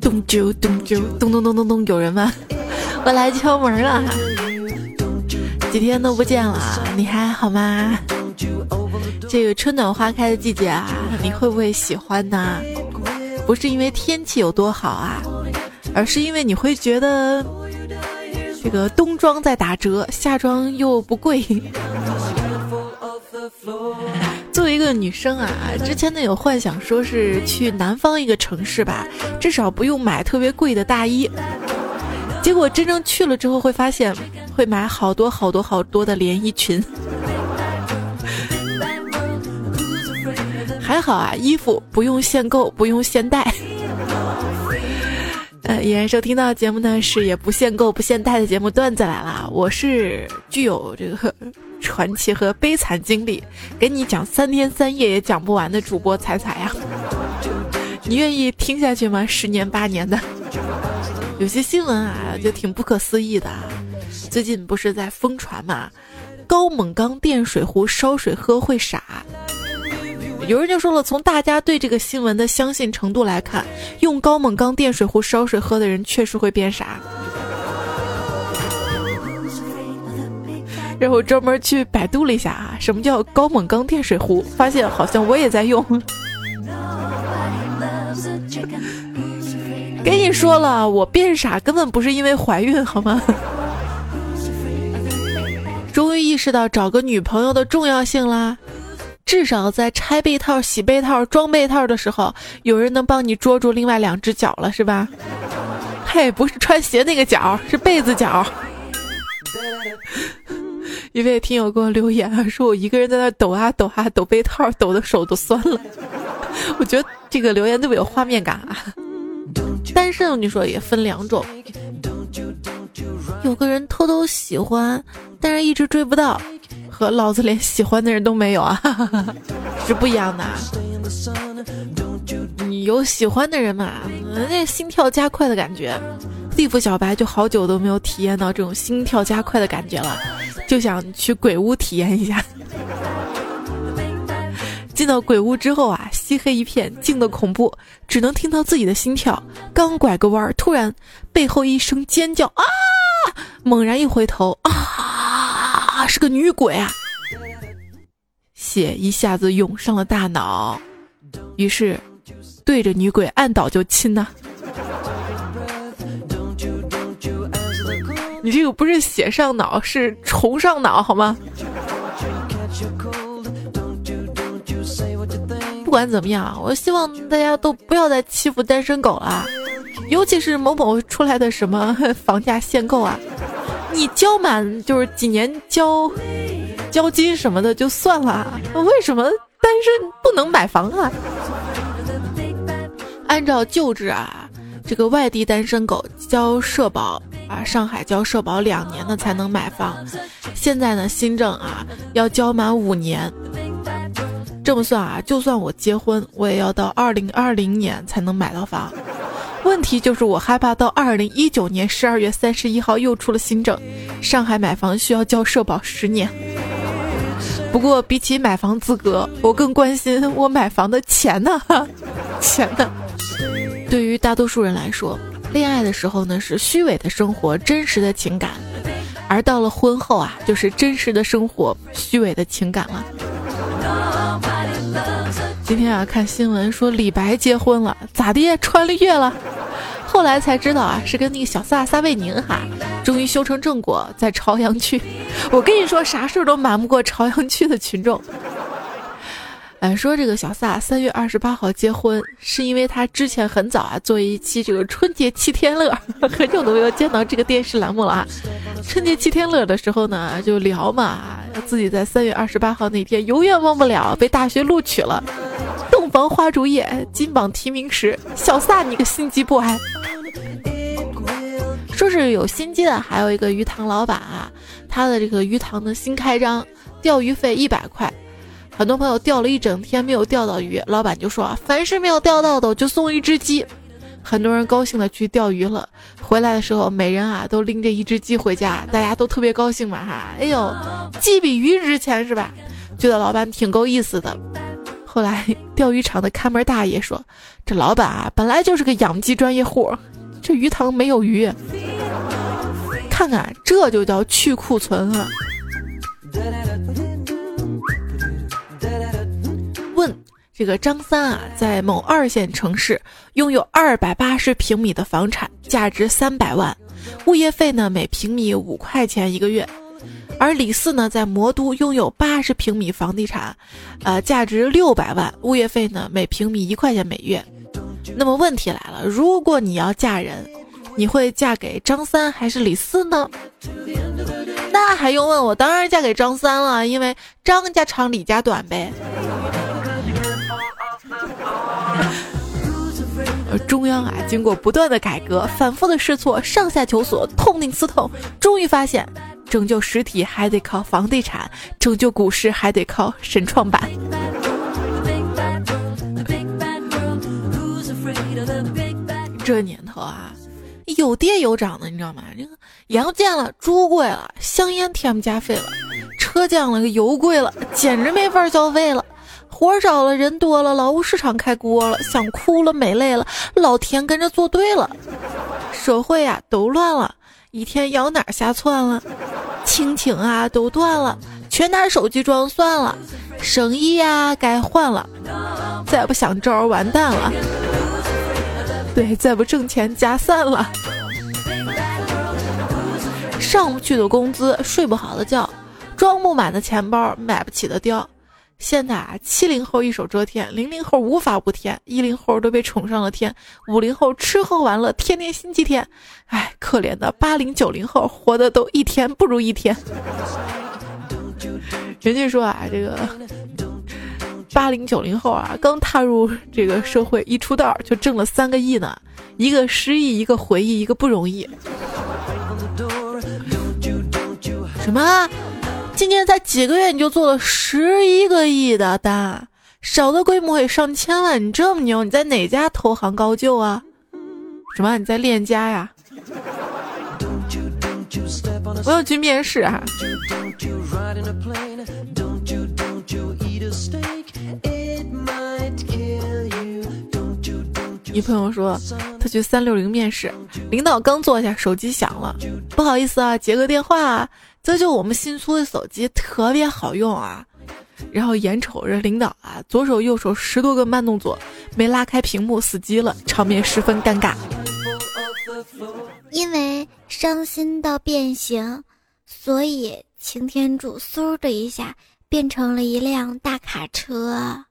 咚啾咚啾咚咚咚咚咚，有人吗？我来敲门了，几天都不见了，你还好吗？这个春暖花开的季节啊，你会不会喜欢呢？不是因为天气有多好啊，而是因为你会觉得这个冬装在打折，夏装又不贵。作为一个女生啊，之前呢有幻想说是去南方一个城市吧，至少不用买特别贵的大衣。结果真正去了之后，会发现会买好多好多好多的连衣裙。还好啊，衣服不用限购，不用限带。呃，依然收听到节目呢是也不限购不限贷的节目段子来了。我是具有这个传奇和悲惨经历，给你讲三天三夜也讲不完的主播彩彩呀。你愿意听下去吗？十年八年的，有些新闻啊就挺不可思议的啊。最近不是在疯传嘛，高锰钢电水壶烧水喝会傻。有人就说了，从大家对这个新闻的相信程度来看，用高锰钢电水壶烧水喝的人确实会变傻。然后专门去百度了一下啊，什么叫高锰钢电水壶，发现好像我也在用。跟你说了，我变傻根本不是因为怀孕，好吗？终于意识到找个女朋友的重要性啦。至少在拆被套、洗被套、装被套的时候，有人能帮你捉住另外两只脚了，是吧？嘿，不是穿鞋那个脚，是被子脚。一位听友给我留言啊，说我一个人在那抖啊抖啊抖被套，抖的手都酸了。我觉得这个留言特别有画面感啊。单身，你说也分两种，有个人偷偷喜欢，但是一直追不到。和老子连喜欢的人都没有啊，是不一样的。你有喜欢的人嘛？那心跳加快的感觉。地府小白就好久都没有体验到这种心跳加快的感觉了，就想去鬼屋体验一下。进到鬼屋之后啊，漆黑一片，静的恐怖，只能听到自己的心跳。刚拐个弯，突然背后一声尖叫啊！猛然一回头啊！个女鬼啊！血一下子涌上了大脑，于是对着女鬼按倒就亲呐。你这个不是血上脑，是虫上脑，好吗？不管怎么样，我希望大家都不要再欺负单身狗了，尤其是某某出来的什么 房价限购啊。你交满就是几年交交金什么的就算了，为什么单身不能买房啊？按照旧制啊，这个外地单身狗交社保啊，上海交社保两年的才能买房。现在呢，新政啊，要交满五年。这么算啊，就算我结婚，我也要到二零二零年才能买到房。问题就是我害怕到二零一九年十二月三十一号又出了新政，上海买房需要交社保十年。不过比起买房资格，我更关心我买房的钱呢，钱呢。对于大多数人来说，恋爱的时候呢是虚伪的生活，真实的情感，而到了婚后啊，就是真实的生活，虚伪的情感了。今天啊，看新闻说李白结婚了，咋的？穿了越了？后来才知道啊，是跟那个小撒撒贝宁哈，终于修成正果，在朝阳区。我跟你说，啥事儿都瞒不过朝阳区的群众。哎，说这个小撒三月二十八号结婚，是因为他之前很早啊做一期这个春节七天乐，很久都没有见到这个电视栏目了啊。春节七天乐的时候呢，就聊嘛，自己在三月二十八号那天永远忘不了被大学录取了。房花烛夜，金榜题名时，小撒你个心机 boy。说是有心机的，还有一个鱼塘老板啊，他的这个鱼塘的新开张，钓鱼费一百块。很多朋友钓了一整天没有钓到鱼，老板就说，凡是没有钓到的，我就送一只鸡。很多人高兴的去钓鱼了，回来的时候，每人啊都拎着一只鸡回家，大家都特别高兴嘛哈。哎呦，鸡比鱼值钱是吧？觉得老板挺够意思的。后来 钓鱼场的看门大爷说：“这老板啊，本来就是个养鸡专业户，这鱼塘没有鱼。看看，这就叫去库存啊！”问这个张三啊，在某二线城市拥有二百八十平米的房产，价值三百万，物业费呢每平米五块钱一个月。而李四呢，在魔都拥有八十平米房地产，呃，价值六百万，物业费呢每平米一块钱每月。那么问题来了，如果你要嫁人，你会嫁给张三还是李四呢？那还用问？我当然嫁给张三了，因为张家长李家短呗。中央啊，经过不断的改革，反复的试错，上下求索，痛定思痛，终于发现。拯救实体还得靠房地产，拯救股市还得靠神创板。这年头啊，有跌有涨的，你知道吗？这个羊见了，猪贵了，香烟添加费了，车降了，油贵了，简直没法消费了。活少了，人多了，劳务市场开锅了，想哭了，美累了，老天跟着作对了，社会啊都乱了。一天咬哪瞎窜了，亲情啊都断了，全拿手机装算了，生意呀该换了，再不想招完蛋了，对，再不挣钱加散了，上不去的工资，睡不好的觉，装不满的钱包，买不起的貂。现在啊，七零后一手遮天，零零后无法无天，一零后都被宠上了天，五零后吃喝玩乐，天天星期天。哎，可怜的八零九零后，活的都一天不如一天。人家说啊，这个八零九零后啊，刚踏入这个社会，一出道就挣了三个亿呢，一个失忆，一个回忆，一个不容易。什么？今年才几个月你就做了十一个亿的单，少的规模也上千万，你这么牛，你在哪家投行高就啊？什么？你在链家呀？我要去面试啊！一朋友说他去三六零面试，领导刚坐下，手机响了，不好意思啊，接个电话。这就我们新出的手机特别好用啊，然后眼瞅着领导啊，左手右手十多个慢动作，没拉开屏幕死机了，场面十分尴尬。因为伤心到变形，所以擎天柱嗖的一下变成了一辆大卡车。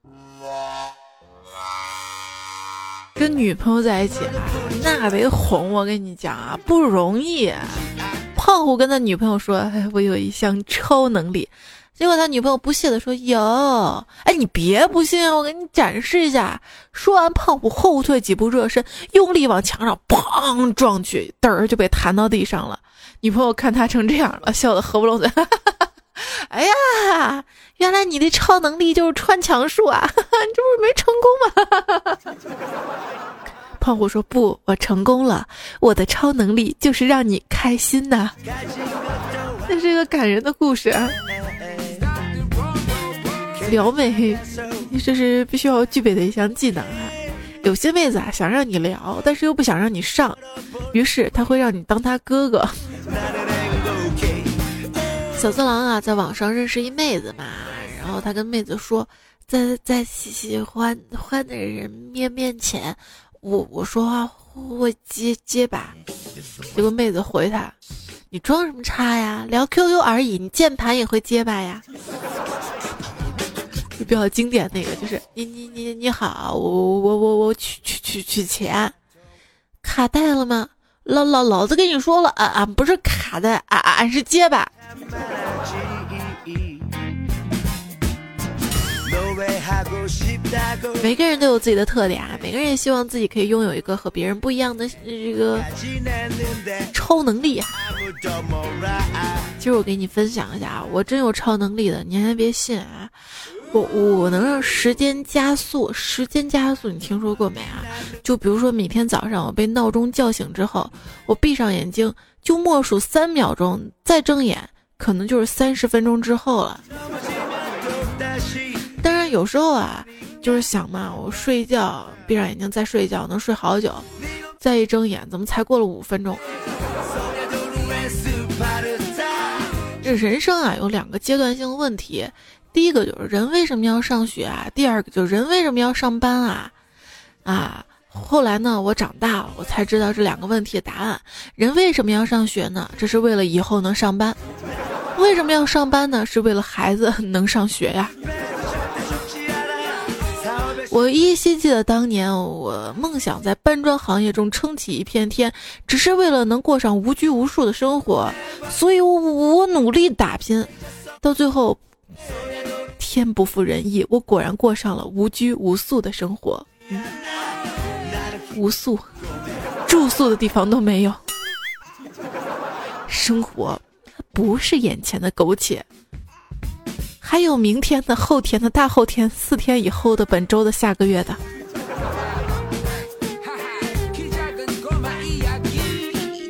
跟女朋友在一起啊，那得哄，我跟你讲啊，不容易。胖虎跟他女朋友说：“哎，我有一项超能力。”结果他女朋友不屑的说：“有，哎，你别不信，我给你展示一下。”说完，胖虎后退几步，热身，用力往墙上砰撞去，嘚儿就被弹到地上了。女朋友看他成这样了，笑得合不拢嘴。哎呀，原来你的超能力就是穿墙术啊！你这不是没成功吗？胖虎说：“不，我成功了。我的超能力就是让你开心呐。”这是一个感人的故事啊。撩妹，这是必须要具备的一项技能啊。有些妹子啊，想让你聊，但是又不想让你上，于是他会让你当他哥哥。小色狼啊，在网上认识一妹子嘛，然后他跟妹子说，在在喜欢欢的人面面前。我我说话会结结巴，结果妹子回他：“你装什么叉呀？聊 QQ 而已，你键盘也会结巴呀？” 就比较经典那个，就是你你你你好，我我我我取取取取钱，卡带了吗？老老老子跟你说了，俺俺不是卡带，俺俺是结巴。每个人都有自己的特点啊，每个人也希望自己可以拥有一个和别人不一样的这个超能力啊。今儿我给你分享一下啊，我真有超能力的，你还别信啊！我我能让时间加速，时间加速，你听说过没啊？就比如说每天早上我被闹钟叫醒之后，我闭上眼睛就默数三秒钟，再睁眼可能就是三十分钟之后了。有时候啊。就是想嘛，我睡觉，闭上眼睛再睡觉，能睡好久。再一睁眼，怎么才过了五分钟？这人生啊，有两个阶段性的问题。第一个就是人为什么要上学啊？第二个就是人为什么要上班啊？啊，后来呢，我长大了，我才知道这两个问题的答案。人为什么要上学呢？这是为了以后能上班。为什么要上班呢？是为了孩子能上学呀。我依稀记得当年，我梦想在搬砖行业中撑起一片天，只是为了能过上无拘无束的生活，所以我我努力打拼，到最后天不负人意，我果然过上了无拘无束的生活，无宿，住宿的地方都没有，生活不是眼前的苟且。还有明天的、后天的、大后天、四天以后的、本周的、下个月的。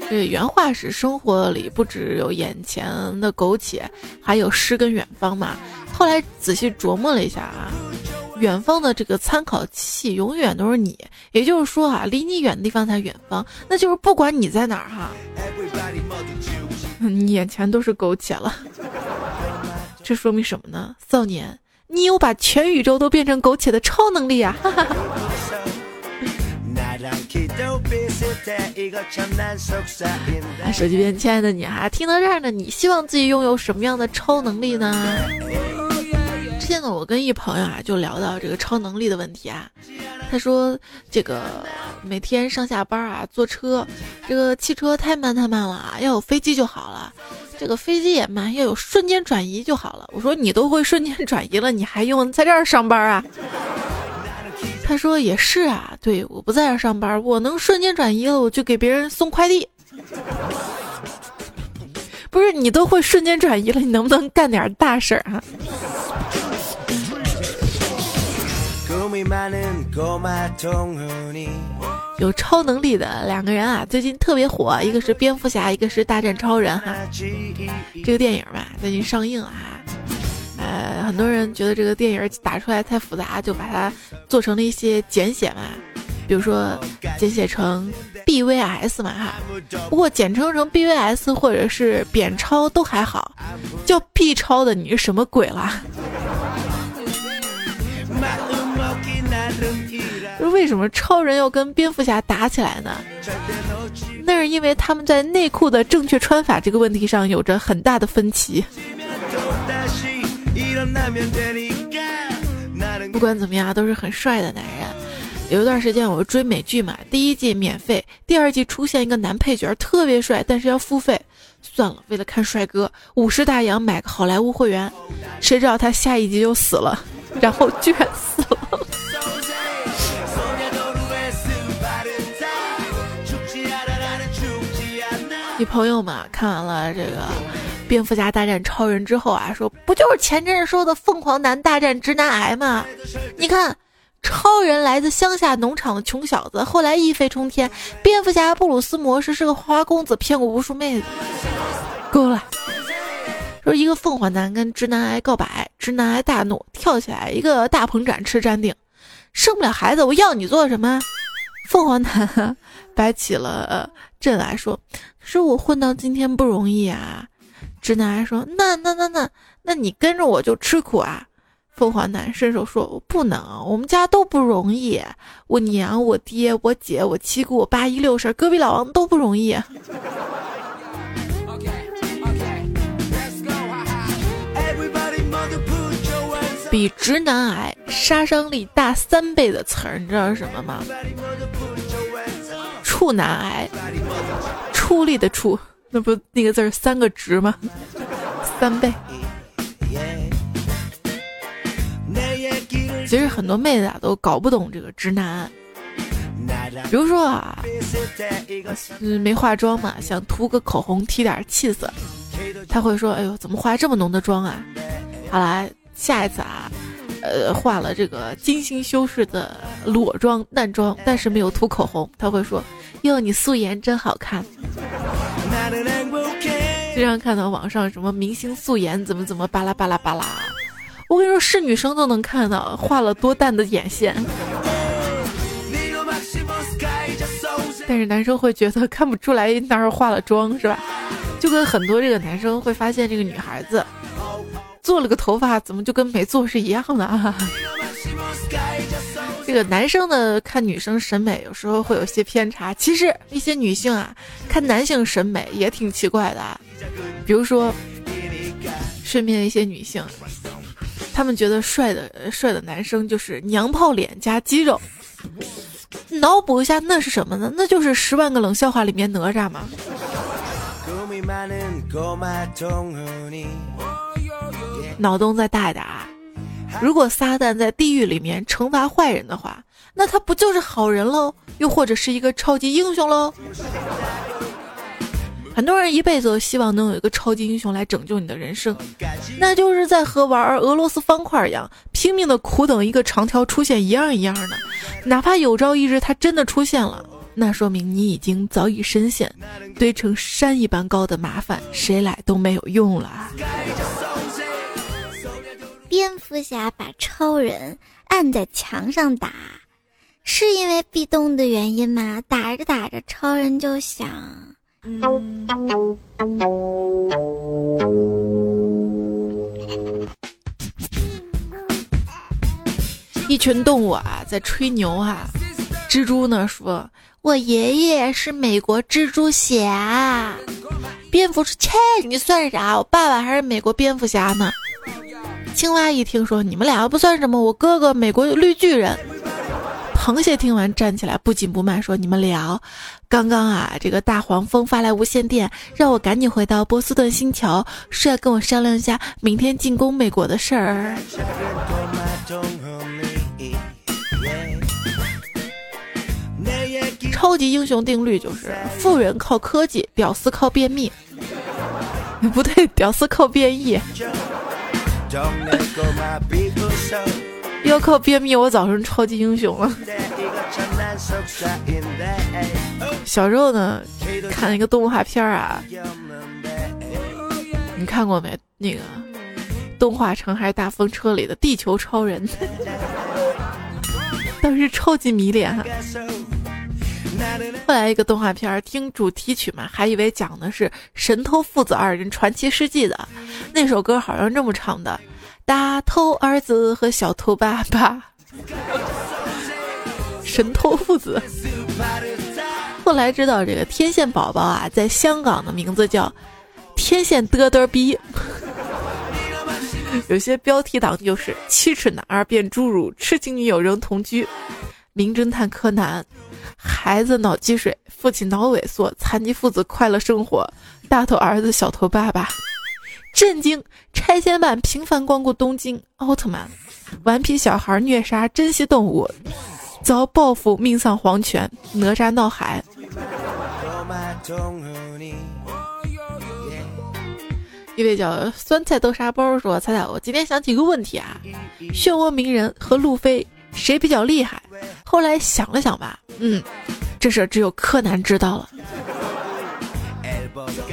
这原话是：生活里不只有眼前的苟且，还有诗跟远方嘛。后来仔细琢磨了一下啊，远方的这个参考器永远都是你，也就是说啊，离你远的地方才远方，那就是不管你在哪儿哈，你眼前都是苟且了。这说明什么呢？少年，你有把全宇宙都变成苟且的超能力啊！手机边，亲爱的你哈，听到这儿呢，你希望自己拥有什么样的超能力呢？之前呢，我跟一朋友啊，就聊到这个超能力的问题啊。他说，这个每天上下班啊，坐车，这个汽车太慢太慢了，要有飞机就好了。这个飞机也慢，要有瞬间转移就好了。我说你都会瞬间转移了，你还用在这儿上班啊？他说也是啊，对，我不在这儿上班，我能瞬间转移了，我就给别人送快递。不是你都会瞬间转移了，你能不能干点大事儿啊？有超能力的两个人啊，最近特别火，一个是蝙蝠侠，一个是大战超人哈。这个电影吧，最近上映了哈。呃，很多人觉得这个电影打出来太复杂，就把它做成了一些简写嘛，比如说简写成 BVS 嘛哈。不过简称成 BVS 或者是扁超都还好，叫 B 超的你是什么鬼啦？为什么超人要跟蝙蝠侠打起来呢？那是因为他们在内裤的正确穿法这个问题上有着很大的分歧。不管怎么样，都是很帅的男人。有一段时间我追美剧嘛，第一季免费，第二季出现一个男配角特别帅，但是要付费。算了，为了看帅哥，五十大洋买个好莱坞会员。谁知道他下一集就死了，然后居然死了。朋友们看完了这个《蝙蝠侠大战超人》之后啊，说不就是前阵说的凤凰男大战直男癌吗？你看，超人来自乡下农场的穷小子，后来一飞冲天；蝙蝠侠布鲁斯模式是个花花公子，骗过无数妹子。够了，说一个凤凰男跟直男癌告白，直男癌大怒，跳起来一个大鹏展翅站定，生不了孩子，我要你做什么？凤凰男 摆起了阵来说。是我混到今天不容易啊！直男癌说：“那那那那，那你跟着我就吃苦啊！”凤凰男伸手说：“我不能，我们家都不容易，我娘、我爹、我姐、我七姑、我八姨六婶、隔壁老王都不容易。”比直男癌杀伤力大三倍的词儿，你知道是什么吗？处男癌。出力的出，那不那个字儿三个直吗？三倍。其实很多妹子啊都搞不懂这个直男，比如说啊，嗯没化妆嘛，想涂个口红提点气色，他会说：“哎呦，怎么化这么浓的妆啊？”好了，下一次啊，呃，化了这个精心修饰的裸妆淡妆，但是没有涂口红，他会说。哟，你素颜真好看。经常看到网上什么明星素颜怎么怎么巴拉巴拉巴拉，我跟你说，是女生都能看到画了多淡的眼线。但是男生会觉得看不出来哪儿化了妆，是吧？就跟很多这个男生会发现这个女孩子做了个头发，怎么就跟没做是一样的啊？这个男生呢看女生审美有时候会有些偏差，其实一些女性啊看男性审美也挺奇怪的，比如说身边的一些女性，她们觉得帅的帅的男生就是娘炮脸加肌肉。脑补一下，那是什么呢？那就是《十万个冷笑话》里面哪吒嘛。脑洞再大一点啊！如果撒旦在地狱里面惩罚坏人的话，那他不就是好人喽？又或者是一个超级英雄喽？很多人一辈子都希望能有一个超级英雄来拯救你的人生，那就是在和玩俄罗斯方块一样，拼命的苦等一个长条出现一样一样的。哪怕有朝一日他真的出现了，那说明你已经早已深陷堆成山一般高的麻烦，谁来都没有用了。蝙蝠侠把超人按在墙上打，是因为壁咚的原因吗？打着打着，超人就想。一群动物啊，在吹牛哈。蜘蛛呢说：“我爷爷是美国蜘蛛侠。”蝙蝠说：“切，你算啥？我爸爸还是美国蝙蝠侠呢。”青蛙一听说：“你们俩不算什么，我哥哥美国绿巨人。”螃蟹听完站起来，不紧不慢说：“你们聊，刚刚啊，这个大黄蜂发来无线电，让我赶紧回到波斯顿星球，是要跟我商量一下明天进攻美国的事儿。”超级英雄定律就是：富人靠科技，屌丝靠便秘。不对，屌丝靠变异。要靠便秘，我早成超级英雄了。小时候呢，看一个动画片啊，你看过没？那个动画城还是大风车里的地球超人，当时超级迷恋哈。后来一个动画片，听主题曲嘛，还以为讲的是神偷父子二人传奇事迹的。那首歌好像这么唱的。大头儿子和小头爸爸，神偷父子。后来知道这个天线宝宝啊，在香港的名字叫天线嘚嘚逼。有些标题党就是七尺男儿变侏儒，痴情女友仍同居。名侦探柯南，孩子脑积水，父亲脑萎缩，残疾父子快乐生活。大头儿子，小头爸爸。震惊！拆迁版频繁光顾东京。奥特曼，顽皮小孩虐杀珍稀动物，遭报复命丧黄泉。哪吒闹海。一位叫酸菜豆沙包说：“猜猜我今天想起一个问题啊，漩涡鸣人和路飞谁比较厉害？后来想了想吧，嗯，这事只有柯南知道了。”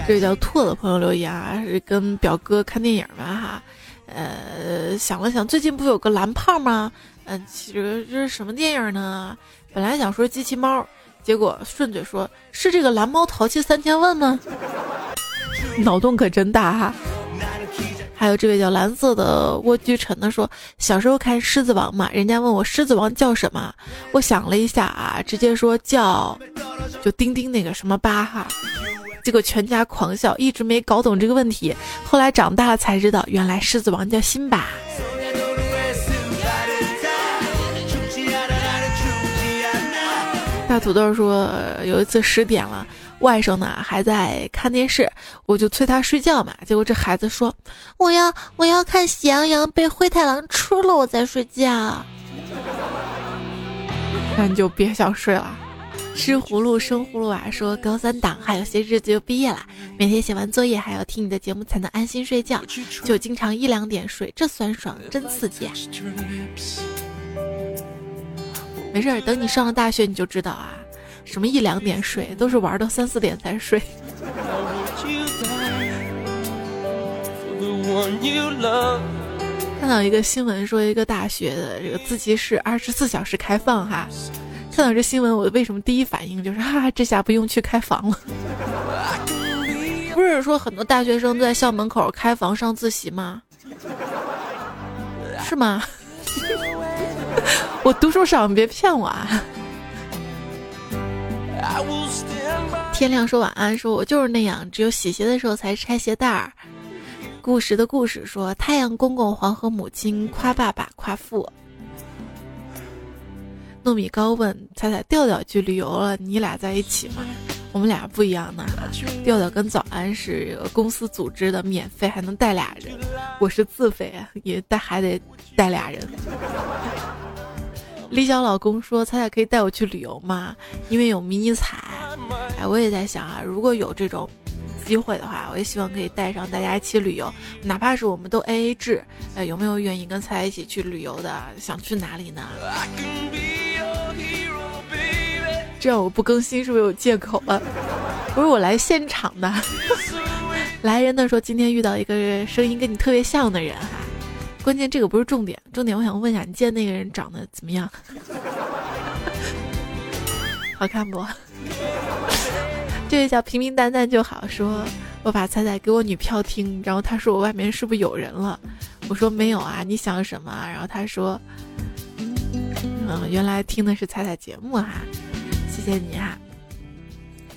这位叫兔的朋友留言啊，是跟表哥看电影嘛哈，呃，想了想，最近不有个蓝胖吗？嗯，其实这是什么电影呢？本来想说机器猫，结果顺嘴说是这个蓝猫淘气三千问吗？脑洞可真大哈！还有这位叫蓝色的蜗居尘的说，小时候看《狮子王》嘛，人家问我《狮子王》叫什么，我想了一下啊，直接说叫就丁丁那个什么八哈。结果全家狂笑，一直没搞懂这个问题。后来长大了才知道，原来狮子王叫辛巴。大土豆说，有一次十点了，外甥呢还在看电视，我就催他睡觉嘛。结果这孩子说，我要我要看喜羊羊被灰太狼吃了，我再睡觉。那你就别想睡了。吃葫芦生葫芦娃说高三党还有些日子就毕业了，每天写完作业还要听你的节目才能安心睡觉，就经常一两点睡，这酸爽真刺激啊！没事儿，等你上了大学你就知道啊，什么一两点睡都是玩到三四点才睡。看到一个新闻说，一个大学的这个自习室二十四小时开放哈。看到这新闻，我为什么第一反应就是哈，这下不用去开房了？不是说很多大学生在校门口开房上自习吗？是吗？我读书少，你别骗我啊！天亮说晚安，说我就是那样，只有洗鞋的时候才拆鞋带儿。故事的故事说，太阳公公、黄河母亲夸爸爸夸父。糯米糕问彩彩调调去旅游了，你俩在一起吗？我们俩不一样呢，调调跟早安是公司组织的，免费还能带俩人，我是自费也带还得带俩人。李小老公说彩彩可以带我去旅游吗？因为有迷你彩。哎，我也在想啊，如果有这种。机会的话，我也希望可以带上大家一起旅游，哪怕是我们都 A A 制。哎，有没有愿意跟菜一起去旅游的？想去哪里呢？这样我不更新是不是有借口了？不是我来现场的，来人的说今天遇到一个声音跟你特别像的人。关键这个不是重点，重点我想问一下，你见那个人长得怎么样？好看不？这位叫平平淡淡就好。说我把彩彩给我女票听，然后他说我外面是不是有人了？我说没有啊，你想什么？然后他说，嗯，原来听的是彩彩节目哈，谢谢你哈。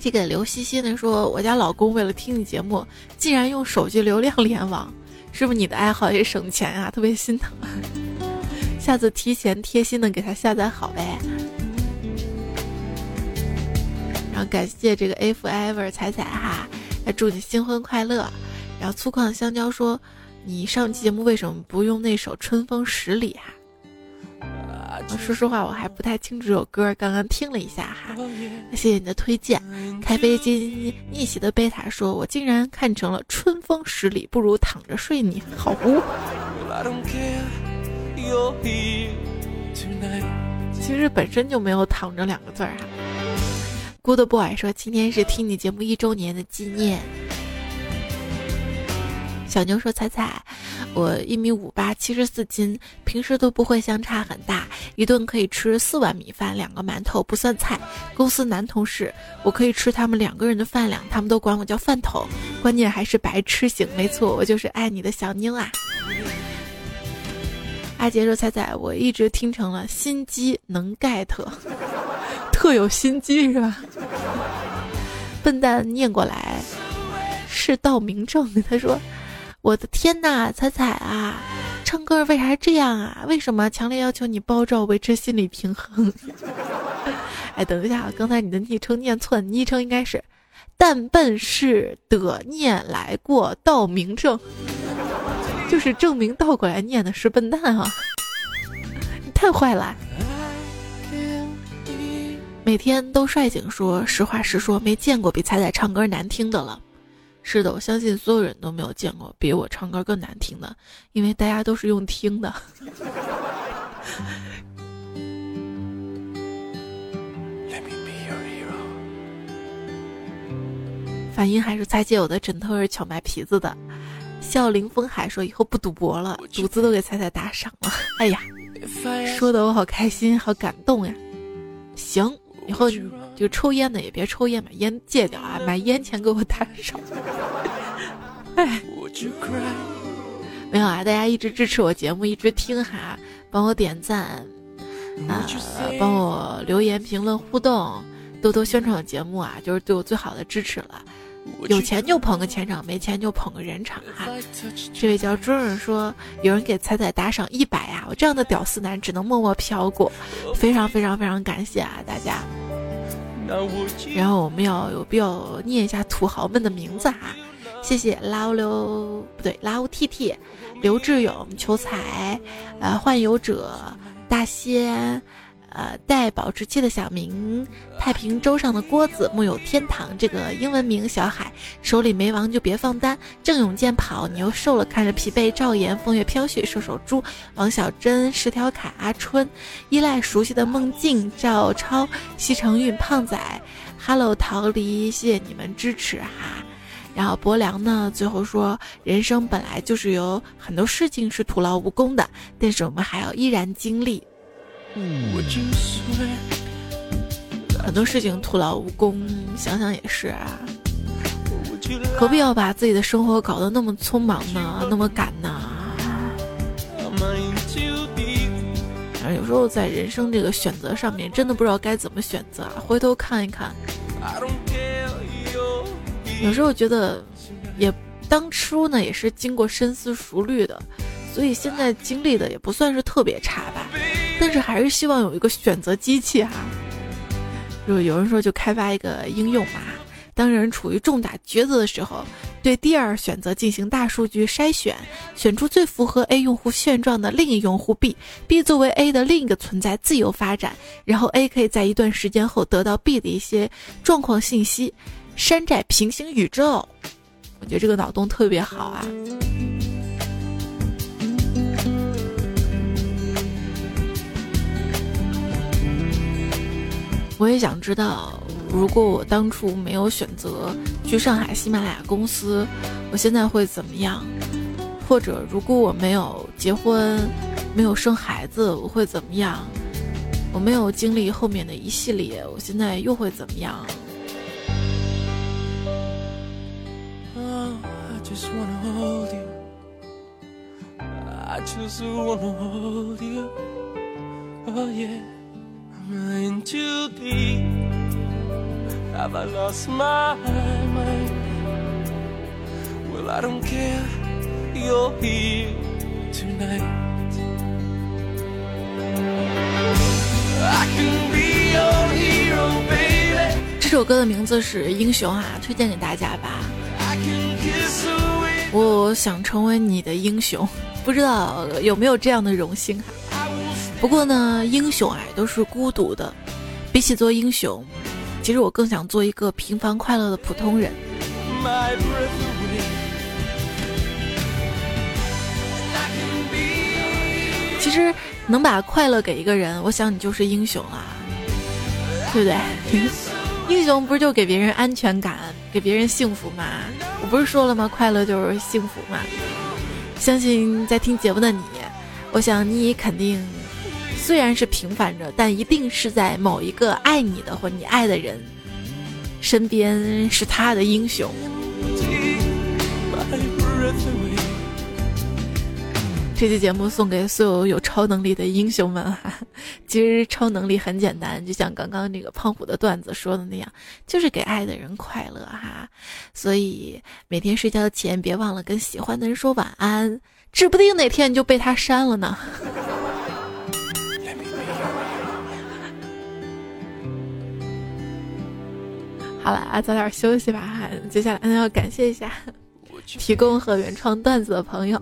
这个刘西西呢说，我家老公为了听你节目，竟然用手机流量联网，是不是你的爱好也省钱啊？特别心疼，下次提前贴心的给他下载好呗。然后感谢这个 F ever 彩彩哈，来祝你新婚快乐。然后粗犷香蕉说，你上期节目为什么不用那首《春风十里》哈？说实话，我还不太清楚这首歌，刚刚听了一下哈。谢谢你的推荐。开飞机逆袭的贝塔说，我竟然看成了《春风十里》，不如躺着睡你好不？其实本身就没有躺着两个字儿哈。Good boy 说：“今天是听你节目一周年的纪念。”小牛说：“彩彩，我一米五八，七十四斤，平时都不会相差很大，一顿可以吃四碗米饭，两个馒头不算菜。公司男同事，我可以吃他们两个人的饭量，他们都管我叫饭桶。关键还是白痴型，没错，我就是爱你的小妞啊。”阿杰说：“彩彩，我一直听成了心机能 get。”特有心机是吧？笨蛋念过来是道明正。他说：“我的天呐，彩彩啊，唱歌为啥这样啊？为什么强烈要求你爆照维持心理平衡？” 哎，等一下，刚才你的昵称念错，昵称应该是“但笨是的念来过道明正”，就是证明倒过来念的是笨蛋啊！你太坏了。每天都率警说实话实说，没见过比彩彩唱歌难听的了。是的，我相信所有人都没有见过比我唱歌更难听的，因为大家都是用听的。反应还是猜姐，我的枕头是荞麦皮子的。笑林风海说以后不赌博了，赌资都给彩彩打赏了。哎呀，说的我好开心，好感动呀。行。以后就抽烟的也别抽烟，把烟戒掉啊！买烟钱给我打赏。哎，没有啊，大家一直支持我节目，一直听哈，帮我点赞啊，帮我留言、评论、互动，多多宣传我节目啊，就是对我最好的支持了。有钱就捧个钱场，没钱就捧个人场哈。这位叫朱润说，有人给彩彩打赏一百啊，我这样的屌丝男只能默默飘过，非常非常非常感谢啊大家。然后我们要有必要念一下土豪们的名字哈，谢谢拉欧刘不对拉欧 T T，刘志勇、求财，呃幻游者、大仙。呃，带保质期的小明，太平洲上的锅子，木有天堂这个英文名小海，手里没王就别放单，郑永健跑，你又瘦了，看着疲惫，赵岩风月飘雪，瘦瘦猪，王小珍，石条卡，阿春，依赖熟悉的梦境，赵超，西城韵，胖仔，Hello 逃离，谢谢你们支持哈，然后伯良呢，最后说，人生本来就是有很多事情是徒劳无功的，但是我们还要依然经历。很多事情徒劳无功，想想也是啊，何必要把自己的生活搞得那么匆忙呢？那么赶呢？而有时候在人生这个选择上面，真的不知道该怎么选择。啊回头看一看，有时候觉得，也当初呢也是经过深思熟虑的，所以现在经历的也不算是特别差吧。但是还是希望有一个选择机器哈。就有人说，就开发一个应用嘛。当人处于重大抉择的时候，对第二选择进行大数据筛选，选出最符合 A 用户现状的另一用户 B，B 作为 A 的另一个存在自由发展，然后 A 可以在一段时间后得到 B 的一些状况信息，山寨平行宇宙。我觉得这个脑洞特别好啊！我也想知道。如果我当初没有选择去上海喜马拉雅公司，我现在会怎么样？或者如果我没有结婚，没有生孩子，我会怎么样？我没有经历后面的一系列，我现在又会怎么样？Have I lost my mind? Well, I don't care. You're here tonight. I can be your hero, baby. 这首歌的名字是《英雄》啊，推荐给大家吧。我想成为你的英雄，不知道有没有这样的荣幸哈。不过呢，英雄哎都是孤独的，比起做英雄。其实我更想做一个平凡快乐的普通人。其实能把快乐给一个人，我想你就是英雄啊，对不对？英雄不是就给别人安全感，给别人幸福吗？我不是说了吗？快乐就是幸福嘛。相信在听节目的你，我想你肯定。虽然是平凡着，但一定是在某一个爱你的或你爱的人身边，是他的英雄。这期节目送给所有有超能力的英雄们哈！其实超能力很简单，就像刚刚那个胖虎的段子说的那样，就是给爱的人快乐哈。所以每天睡觉前别忘了跟喜欢的人说晚安，指不定哪天你就被他删了呢。好了啊，早点休息吧。接下来要感谢一下提供和原创段子的朋友。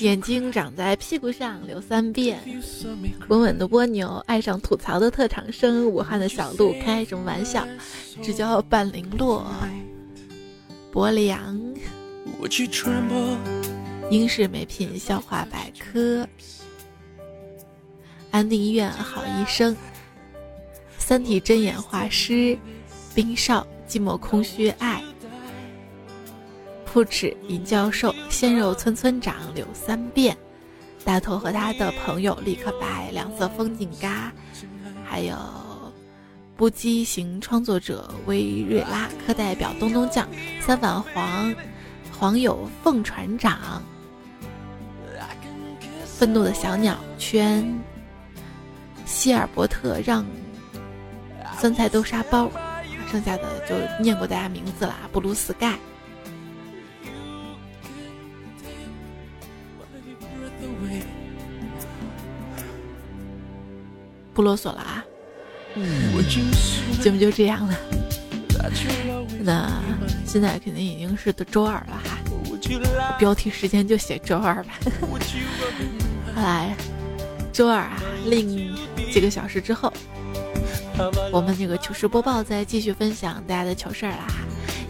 眼睛长在屁股上流三遍，稳稳的蜗牛爱上吐槽的特长生，武汉的小鹿开什么玩笑？只叫半零落，薄凉。英式美品笑话百科，安定医院好医生，三体真眼画师，冰少寂寞空虚爱，铺纸尹教授。鲜肉村村长柳三变，大头和他的朋友立刻白两色风景嘎，还有不羁型创作者威瑞拉课代表东东酱。三反黄。黄友凤船长，愤怒的小鸟圈，希尔伯特让酸菜豆沙包，剩下的就念过大家名字啦。布鲁斯盖，不啰嗦了啊，节目就这样了。那现在肯定已经是周二了。哈，标题时间就写周二吧。来，周二啊，另几个小时之后，我们这个糗事播报再继续分享大家的糗事儿啦。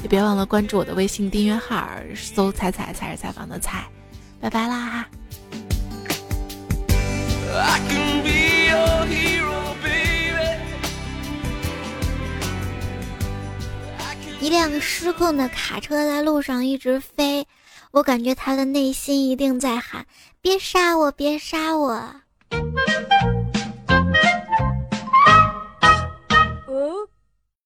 也别忘了关注我的微信订阅号，搜“彩彩才是采访的彩”。拜拜啦。一辆失控的卡车在路上一直飞，我感觉他的内心一定在喊：“别杀我，别杀我！”